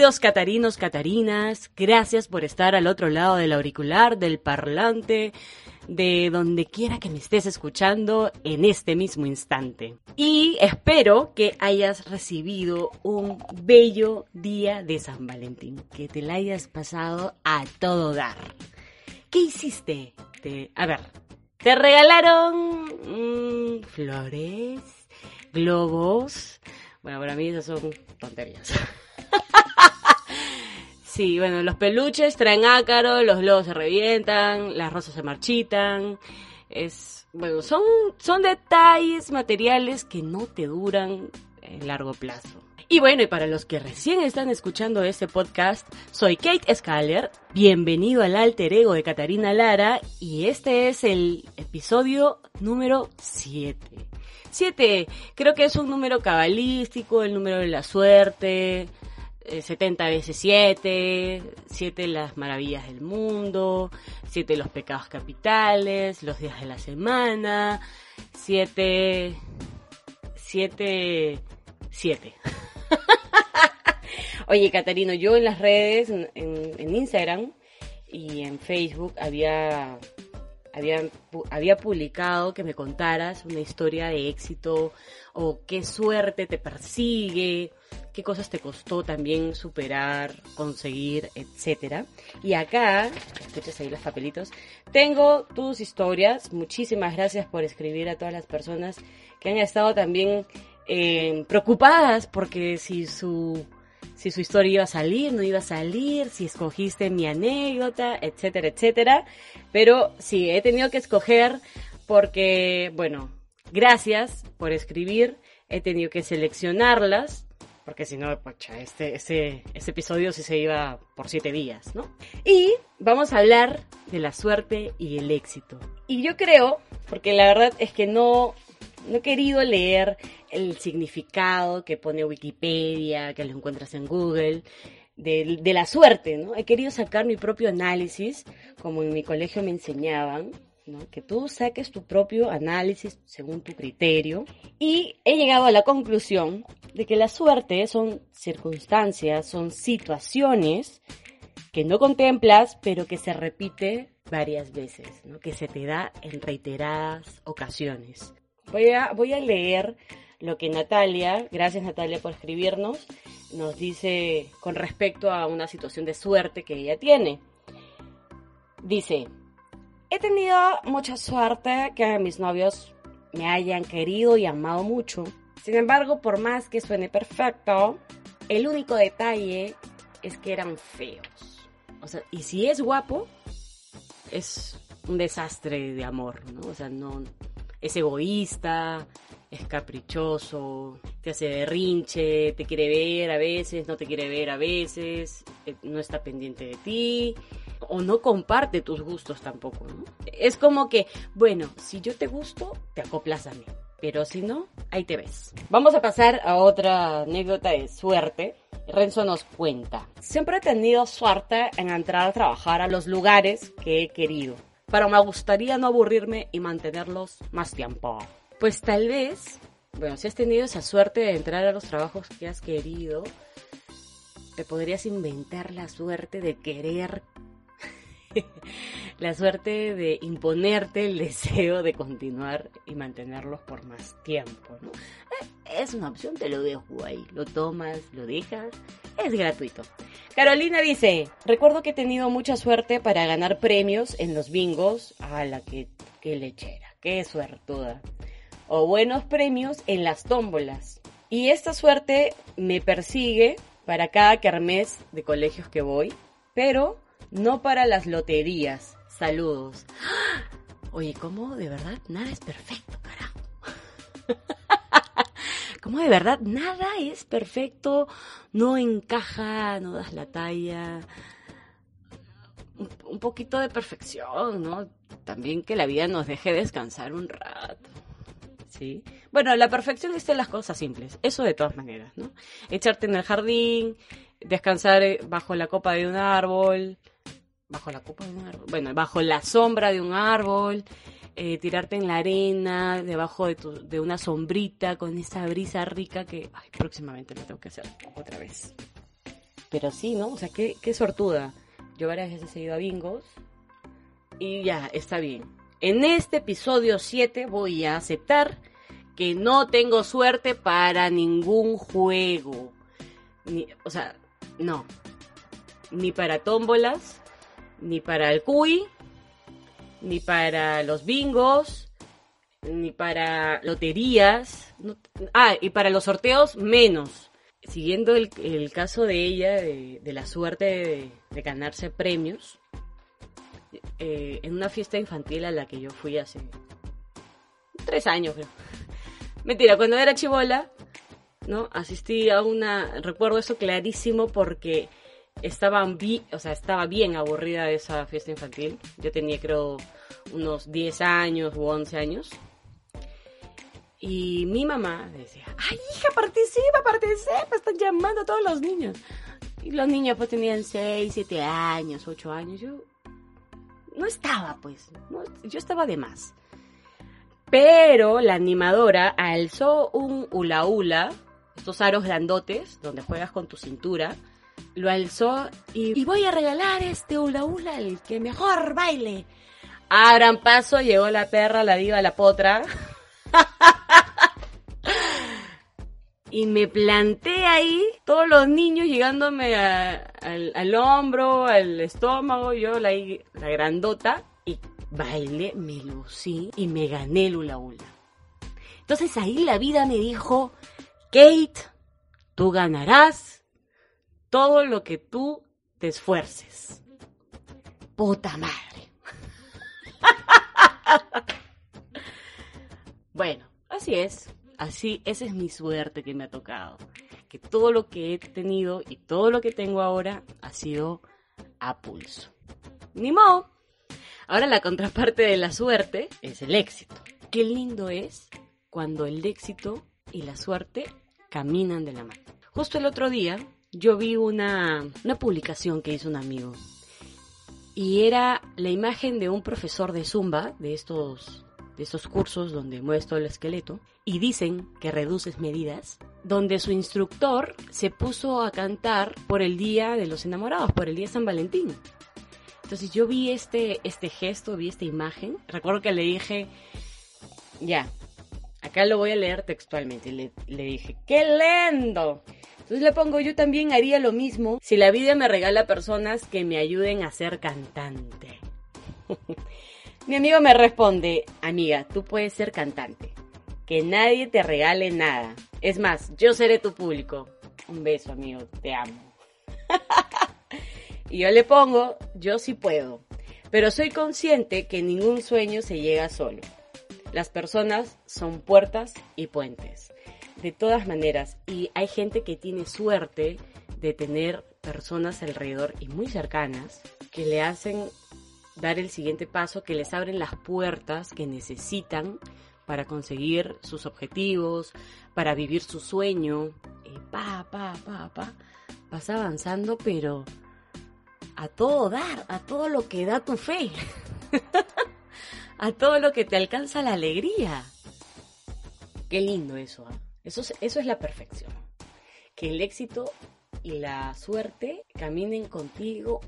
Bienvenidos catarinos, catarinas, gracias por estar al otro lado del auricular, del parlante, de donde quiera que me estés escuchando en este mismo instante. Y espero que hayas recibido un bello día de San Valentín, que te la hayas pasado a todo dar. ¿Qué hiciste? Te- a ver, te regalaron mm, flores, globos. Bueno, para mí esas son tonterías. Sí, bueno, los peluches traen ácaro, los globos se revientan, las rosas se marchitan. Es, bueno, son, son detalles materiales que no te duran en largo plazo. Y bueno, y para los que recién están escuchando este podcast, soy Kate Scaler, bienvenido al alter ego de Catarina Lara y este es el episodio número 7. 7, creo que es un número cabalístico, el número de la suerte, 70 veces 7, 7 las maravillas del mundo, 7 los pecados capitales, los días de la semana, 7, 7, 7. Oye, Catarino, yo en las redes, en- en Instagram y en Facebook había, había, había publicado que me contaras una historia de éxito o qué suerte te persigue, qué cosas te costó también superar, conseguir, etcétera. Y acá, escuchas ahí los papelitos, tengo tus historias. Muchísimas gracias por escribir a todas las personas que han estado también eh, preocupadas porque si su si su historia iba a salir, no iba a salir, si escogiste mi anécdota, etcétera, etcétera. Pero sí, he tenido que escoger porque, bueno, gracias por escribir, he tenido que seleccionarlas, porque si no, pucha, este, ese, ese episodio sí se iba por siete días, ¿no? Y vamos a hablar de la suerte y el éxito. Y yo creo, porque la verdad es que no, no he querido leer el significado que pone Wikipedia, que lo encuentras en Google, de, de la suerte, ¿no? He querido sacar mi propio análisis, como en mi colegio me enseñaban, ¿no? Que tú saques tu propio análisis según tu criterio. Y he llegado a la conclusión de que la suerte son circunstancias, son situaciones que no contemplas, pero que se repite varias veces, ¿no? que se te da en reiteradas ocasiones. Voy a, voy a leer lo que Natalia, gracias Natalia por escribirnos, nos dice con respecto a una situación de suerte que ella tiene. Dice, he tenido mucha suerte que mis novios me hayan querido y amado mucho. Sin embargo, por más que suene perfecto, el único detalle es que eran feos. O sea, y si es guapo, es un desastre de amor, ¿no? O sea, no es egoísta, es caprichoso, te hace berrinche, te quiere ver a veces, no te quiere ver a veces, eh, no está pendiente de ti o no comparte tus gustos tampoco. Es como que, bueno, si yo te gusto, te acoplas a mí. Pero si no, ahí te ves. Vamos a pasar a otra anécdota de suerte. Renzo nos cuenta. Siempre he tenido suerte en entrar a trabajar a los lugares que he querido. Pero me gustaría no aburrirme y mantenerlos más tiempo. Pues tal vez, bueno, si has tenido esa suerte de entrar a los trabajos que has querido, te podrías inventar la suerte de querer la suerte de imponerte el deseo de continuar y mantenerlos por más tiempo, ¿no? Eh, Es una opción, te lo dejo ahí, lo tomas, lo dejas, es gratuito. Carolina dice, recuerdo que he tenido mucha suerte para ganar premios en los bingos, a la que, lechera. qué suertuda. O buenos premios en las tómbolas. Y esta suerte me persigue para cada kermés de colegios que voy, pero no para las loterías. Saludos. Oye, ¿cómo de verdad nada es perfecto, carajo? ¿Cómo de verdad nada es perfecto? No encaja, no das la talla. Un, poquito de perfección, ¿no? También que la vida nos deje descansar un rato. ¿Sí? Bueno, la perfección está en las cosas simples, eso de todas maneras, ¿no? Echarte en el jardín, descansar eh, bajo la copa de un árbol, bajo la copa de un árbol, bueno, bajo la sombra de un árbol, eh, tirarte en la arena, debajo de, tu- de una sombrita, con esa brisa rica que ay, próximamente lo tengo que hacer otra vez. Pero sí, ¿no? O sea, qué, qué sortuda. Yo varias veces he ido a bingos y ya, está bien. En este episodio 7 voy a aceptar que no tengo suerte para ningún juego. Ni, o sea, no. Ni para tómbolas, ni para el cuy, ni para los bingos, ni para loterías. ah, y para los sorteos, menos. Siguiendo el, el caso de ella, de, de la suerte de, de ganarse premios, eh, en una fiesta infantil a la que yo fui hace tres años, creo. Mentira, cuando era chivola, ¿no? Asistí a una, recuerdo eso clarísimo porque estaba, bi- o sea, estaba bien aburrida de esa fiesta infantil. Yo tenía creo unos 10 años u 11 años. Y mi mamá decía, ay hija, participa, participa, están llamando a todos los niños. Y los niños pues tenían 6, 7 años, 8 años. Yo no estaba pues, yo estaba de más. Pero la animadora alzó un hula hula, estos aros grandotes donde juegas con tu cintura, lo alzó y, voy a regalar este hula hula al que mejor baile. Abran paso, llegó la perra, la diva, la potra. y me planté ahí, todos los niños llegándome al hombro, al estómago, yo la, la grandota, y bailé, me lucí y me gané el hula hula. Entonces ahí la vida me dijo, Kate, tú ganarás todo lo que tú te esfuerces. Puta madre. bueno, así es. Así, esa es mi suerte que me ha tocado. Que todo lo que he tenido y todo lo que tengo ahora ha sido a pulso. Ni modo. Ahora la contraparte de la suerte es el éxito. Qué lindo es cuando el éxito y la suerte caminan de la mano. Justo el otro día yo vi una, una publicación que hizo un amigo y era la imagen de un profesor de zumba, de estos, de estos cursos donde muestro el esqueleto, y dicen que reduces medidas, donde su instructor se puso a cantar por el Día de los Enamorados, por el Día de San Valentín. Entonces yo vi este, este gesto, vi esta imagen, recuerdo que le dije, ya, acá lo voy a leer textualmente, le, le dije, ¡qué lindo! Entonces le pongo, yo también haría lo mismo si la vida me regala personas que me ayuden a ser cantante. Mi amigo me responde, amiga, tú puedes ser cantante. Que nadie te regale nada. Es más, yo seré tu público. Un beso, amigo, te amo. y yo le pongo, yo sí puedo. Pero soy consciente que ningún sueño se llega solo. Las personas son puertas y puentes. De todas maneras, y hay gente que tiene suerte de tener personas alrededor y muy cercanas que le hacen dar el siguiente paso, que les abren las puertas que necesitan para conseguir sus objetivos, para vivir su sueño. Y pa, pa, pa, pa, vas avanzando, pero a todo dar, a todo lo que da tu fe, a todo lo que te alcanza la alegría. Qué lindo eso, ¿ah? Eso, es- eso es la perfección. Que el éxito y la suerte caminen contigo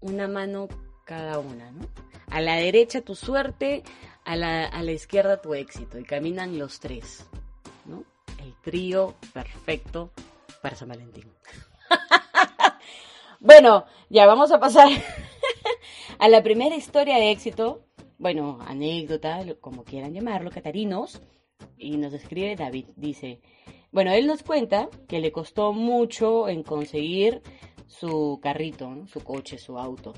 una mano cada una. A la derecha tu suerte, a la, a la izquierda tu éxito, y caminan los tres. El trío perfecto para San Valentín. bueno, ya vamos a pasar a la primera historia de éxito. bueno, anécdota, como quieran llamarlo, Catarinos, y nos escribe David, dice, bueno, él nos cuenta que le costó mucho en conseguir su carrito, su coche, su auto,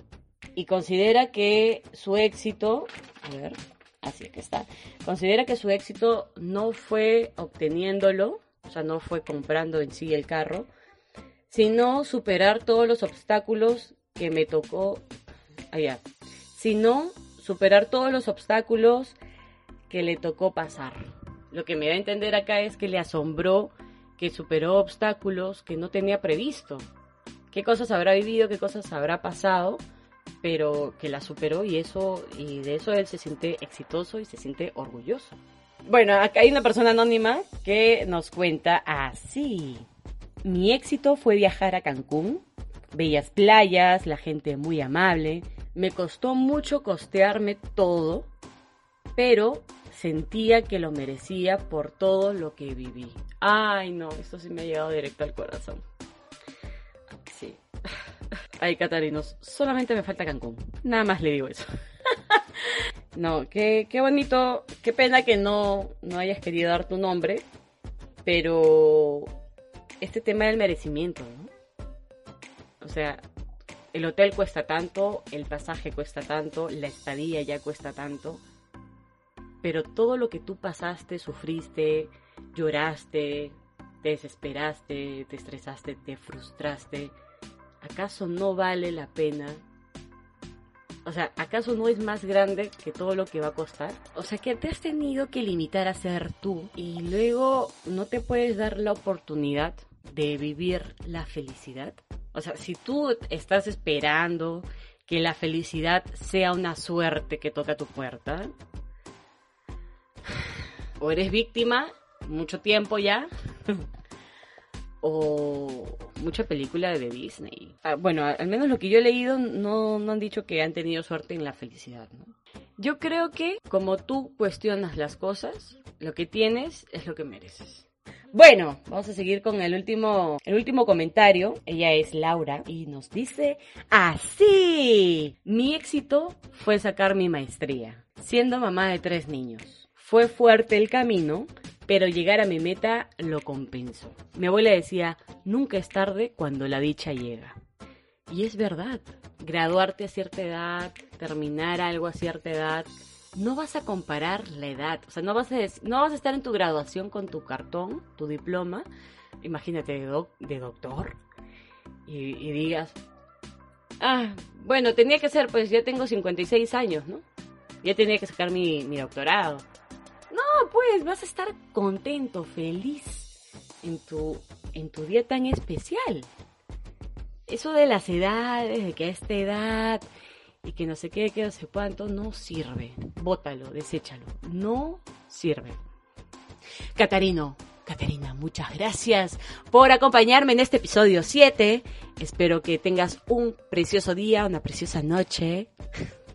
y considera que su éxito, a ver, así que está, considera que su éxito no fue obteniéndolo, o sea, no fue comprando en sí el carro, sino superar todos los obstáculos que me tocó allá, sino superar todos los obstáculos que le tocó pasar. Lo que me da a entender acá es que le asombró que superó obstáculos que no tenía previsto. ¿Qué cosas habrá vivido, qué cosas habrá pasado? Pero que la superó y eso y de eso él se siente exitoso y se siente orgulloso. Bueno, acá hay una persona anónima que nos cuenta así. Mi éxito fue viajar a Cancún, bellas playas, la gente muy amable. Me costó mucho costearme todo, pero sentía que lo merecía por todo lo que viví. Ay, no, esto sí me ha llegado directo al corazón. Sí. Ay, Catarinos, solamente me falta Cancún. Nada más le digo eso. No, qué, qué bonito, qué pena que no, no hayas querido dar tu nombre, pero este tema del merecimiento, ¿no? O sea, el hotel cuesta tanto, el pasaje cuesta tanto, la estadía ya cuesta tanto, pero todo lo que tú pasaste, sufriste, lloraste, te desesperaste, te estresaste, te frustraste, ¿acaso no vale la pena? O sea, ¿acaso no es más grande que todo lo que va a costar? O sea, que te has tenido que limitar a ser tú y luego no te puedes dar la oportunidad de vivir la felicidad. O sea, si tú estás esperando que la felicidad sea una suerte que toca tu puerta, o eres víctima mucho tiempo ya, o mucha película de Disney. Ah, bueno, al menos lo que yo he leído no, no han dicho que han tenido suerte en la felicidad, ¿no? Yo creo que como tú cuestionas las cosas, lo que tienes es lo que mereces. Bueno, vamos a seguir con el último, el último comentario. Ella es Laura y nos dice así. Mi éxito fue sacar mi maestría, siendo mamá de tres niños. Fue fuerte el camino, pero llegar a mi meta lo compensó. Mi abuela decía, nunca es tarde cuando la dicha llega. Y es verdad, graduarte a cierta edad, terminar algo a cierta edad, no vas a comparar la edad, o sea, no vas a, no vas a estar en tu graduación con tu cartón, tu diploma, imagínate de, de doctor, y, y digas, ah, bueno, tenía que ser, pues ya tengo 56 años, ¿no? Ya tenía que sacar mi, mi doctorado. Pues vas a estar contento, feliz en tu, en tu día tan especial. Eso de las edades, de que a esta edad y que no sé qué, que no sé cuánto, no sirve. Bótalo, deséchalo. No sirve. Catarino, Catarina, muchas gracias por acompañarme en este episodio 7. Espero que tengas un precioso día, una preciosa noche.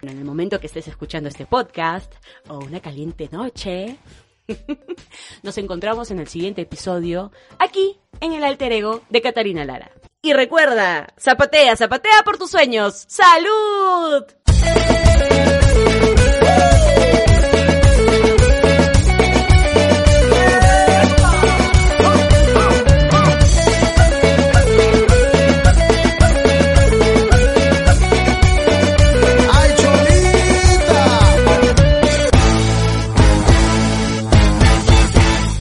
En el momento que estés escuchando este podcast o una caliente noche, nos encontramos en el siguiente episodio aquí en el alter ego de Catarina Lara. Y recuerda, zapatea, zapatea por tus sueños. ¡Salud!